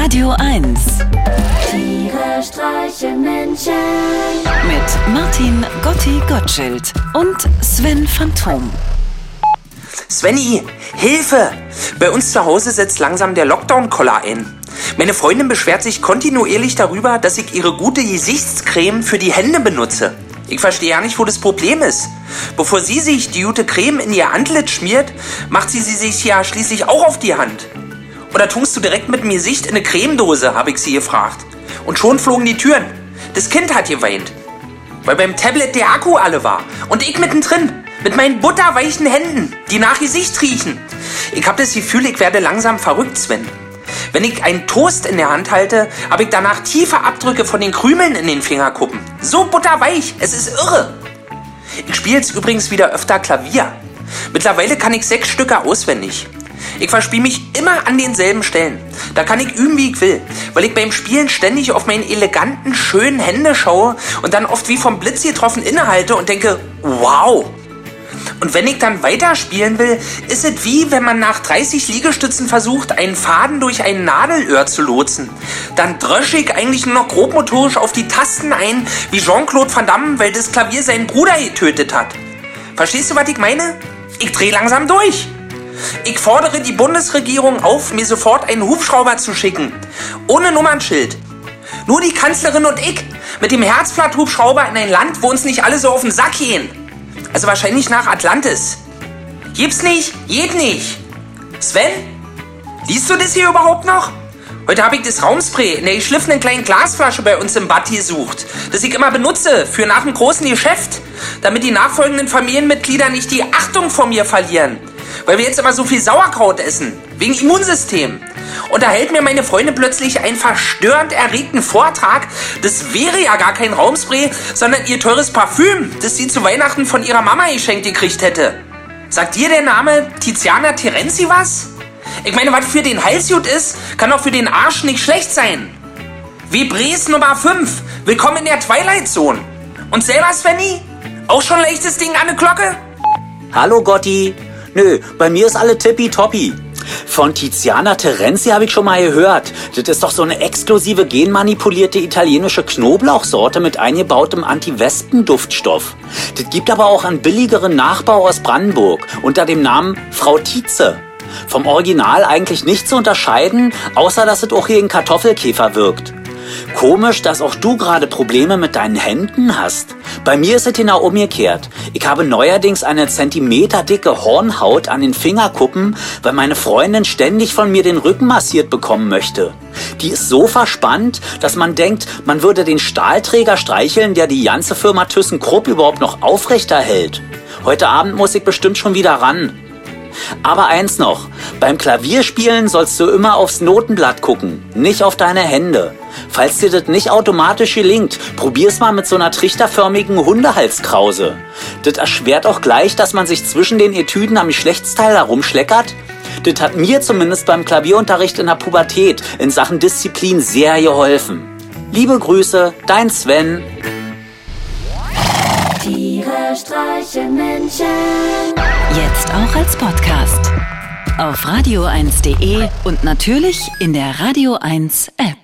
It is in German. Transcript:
Radio 1 Tiere streichen Menschen. mit Martin Gotti Gottschild und Sven Phantom. Svenny, Hilfe! Bei uns zu Hause setzt langsam der Lockdown-Koller ein. Meine Freundin beschwert sich kontinuierlich darüber, dass ich ihre gute Gesichtscreme für die Hände benutze. Ich verstehe ja nicht, wo das Problem ist. Bevor sie sich die gute Creme in ihr Antlitz schmiert, macht sie sie sich ja schließlich auch auf die Hand. Oder tunkst du direkt mit dem Gesicht in eine Cremedose, habe ich sie gefragt. Und schon flogen die Türen. Das Kind hat geweint. Weil beim Tablet der Akku alle war. Und ich mittendrin. Mit meinen butterweichen Händen, die nach Gesicht riechen. Ich habe das Gefühl, ich werde langsam verrückt, Sven. Wenn ich einen Toast in der Hand halte, habe ich danach tiefe Abdrücke von den Krümeln in den Fingerkuppen. So butterweich, es ist irre. Ich spiele jetzt übrigens wieder öfter Klavier. Mittlerweile kann ich sechs Stücke auswendig. Ich verspiele mich immer an denselben Stellen. Da kann ich üben, wie ich will, weil ich beim Spielen ständig auf meine eleganten, schönen Hände schaue und dann oft wie vom Blitz getroffen innehalte und denke, wow. Und wenn ich dann weiterspielen will, ist es wie wenn man nach 30 Liegestützen versucht, einen Faden durch ein Nadelöhr zu lotsen. Dann drösche ich eigentlich nur noch grobmotorisch auf die Tasten ein, wie Jean-Claude Van Damme, weil das Klavier seinen Bruder getötet hat. Verstehst du, was ich meine? Ich drehe langsam durch. Ich fordere die Bundesregierung auf, mir sofort einen Hubschrauber zu schicken. Ohne Nummernschild. Nur die Kanzlerin und ich mit dem Herzblatt-Hubschrauber in ein Land, wo uns nicht alle so auf den Sack gehen. Also wahrscheinlich nach Atlantis. Gibt's nicht? Geht nicht. Sven? Liest du das hier überhaupt noch? Heute habe ich das Raumspray in der geschliffenen kleinen Glasflasche bei uns im Bad gesucht, das ich immer benutze für nach dem großen Geschäft, damit die nachfolgenden Familienmitglieder nicht die Achtung vor mir verlieren. Weil wir jetzt immer so viel Sauerkraut essen, wegen Immunsystem. Und da hält mir meine Freundin plötzlich einen verstörend erregten Vortrag. Das wäre ja gar kein Raumspray, sondern ihr teures Parfüm, das sie zu Weihnachten von ihrer Mama geschenkt gekriegt hätte. Sagt dir der Name Tiziana Terenzi was? Ich meine, was für den Hals gut ist, kann auch für den Arsch nicht schlecht sein. Vibres Nummer 5. Willkommen in der Twilight Zone. Und selber, Svenny? Auch schon leichtes Ding an der Glocke? Hallo Gotti. Nö, bei mir ist alle tippitoppi. Von Tiziana Terenzi habe ich schon mal gehört. Das ist doch so eine exklusive genmanipulierte italienische Knoblauchsorte mit eingebautem Anti-Wespen-Duftstoff. Das gibt aber auch einen billigeren Nachbau aus Brandenburg unter dem Namen Frau Tietze. Vom Original eigentlich nicht zu unterscheiden, außer dass es auch in Kartoffelkäfer wirkt. Komisch, dass auch du gerade Probleme mit deinen Händen hast. Bei mir ist es genau umgekehrt. Ich habe neuerdings eine zentimeterdicke Hornhaut an den Fingerkuppen, weil meine Freundin ständig von mir den Rücken massiert bekommen möchte. Die ist so verspannt, dass man denkt, man würde den Stahlträger streicheln, der die ganze Firma ThyssenKrupp überhaupt noch aufrechterhält. Heute Abend muss ich bestimmt schon wieder ran. Aber eins noch, beim Klavierspielen sollst du immer aufs Notenblatt gucken, nicht auf deine Hände. Falls dir das nicht automatisch gelingt, probier's mal mit so einer trichterförmigen Hundehalskrause. Das erschwert auch gleich, dass man sich zwischen den Etüden am Geschlechtsteil herumschleckert. Das hat mir zumindest beim Klavierunterricht in der Pubertät in Sachen Disziplin sehr geholfen. Liebe Grüße, dein Sven. Tiere streichen Menschen. Jetzt auch als Podcast. Auf radio1.de und natürlich in der Radio 1 App.